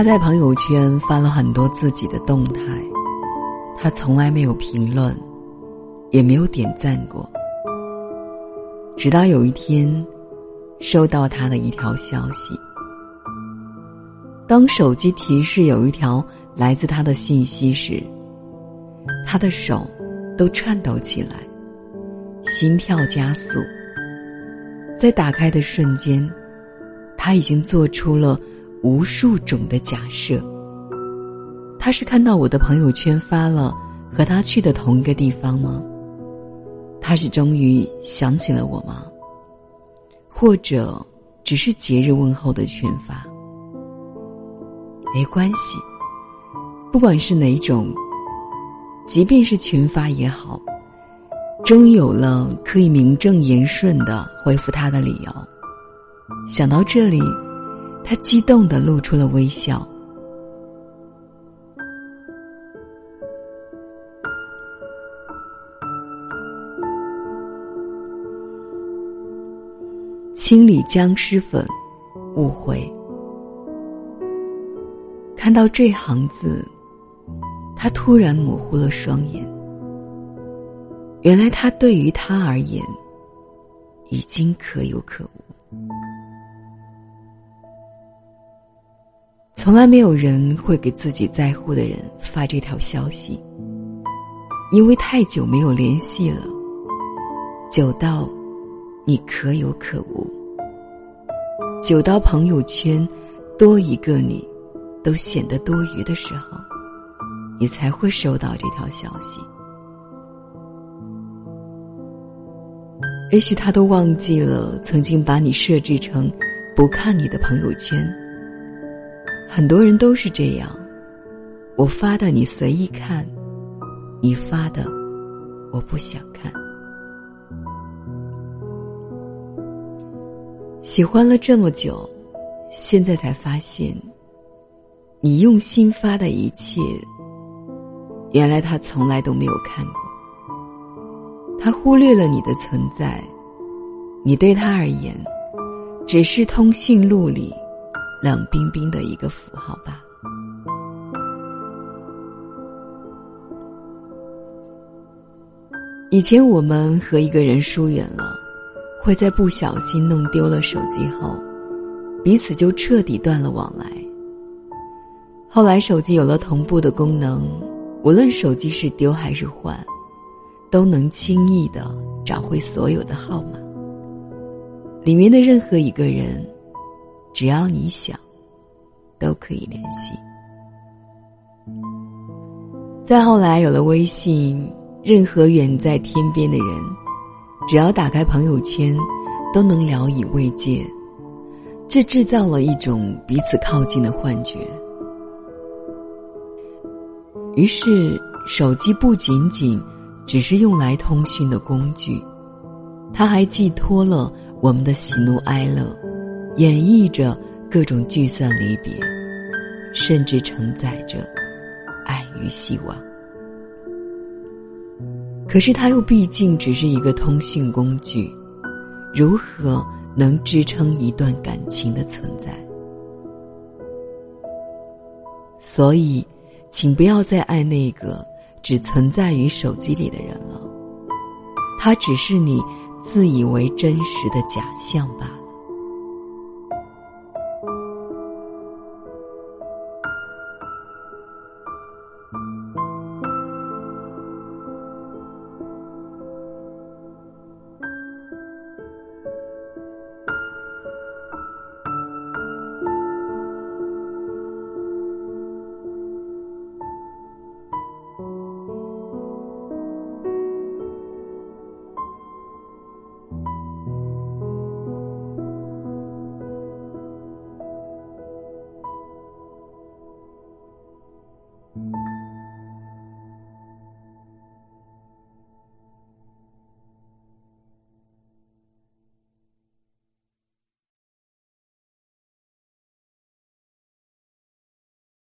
他在朋友圈发了很多自己的动态，他从来没有评论，也没有点赞过。直到有一天，收到他的一条消息。当手机提示有一条来自他的信息时，他的手都颤抖起来，心跳加速。在打开的瞬间，他已经做出了。无数种的假设。他是看到我的朋友圈发了和他去的同一个地方吗？他是终于想起了我吗？或者只是节日问候的群发？没关系，不管是哪种，即便是群发也好，终于有了可以名正言顺的回复他的理由。想到这里。他激动的露出了微笑。清理僵尸粉，误会。看到这行字，他突然模糊了双眼。原来他对于他而言，已经可有可无。从来没有人会给自己在乎的人发这条消息，因为太久没有联系了，久到你可有可无，久到朋友圈多一个你都显得多余的时候，你才会收到这条消息。也许他都忘记了曾经把你设置成不看你的朋友圈。很多人都是这样，我发的你随意看，你发的我不想看。喜欢了这么久，现在才发现，你用心发的一切，原来他从来都没有看过。他忽略了你的存在，你对他而言，只是通讯录里。冷冰冰的一个符号吧。以前我们和一个人疏远了，会在不小心弄丢了手机后，彼此就彻底断了往来。后来手机有了同步的功能，无论手机是丢还是换，都能轻易的找回所有的号码。里面的任何一个人。只要你想，都可以联系。再后来有了微信，任何远在天边的人，只要打开朋友圈，都能聊以慰藉。这制造了一种彼此靠近的幻觉。于是，手机不仅仅只是用来通讯的工具，它还寄托了我们的喜怒哀乐。演绎着各种聚散离别，甚至承载着爱与希望。可是，它又毕竟只是一个通讯工具，如何能支撑一段感情的存在？所以，请不要再爱那个只存在于手机里的人了，他只是你自以为真实的假象吧。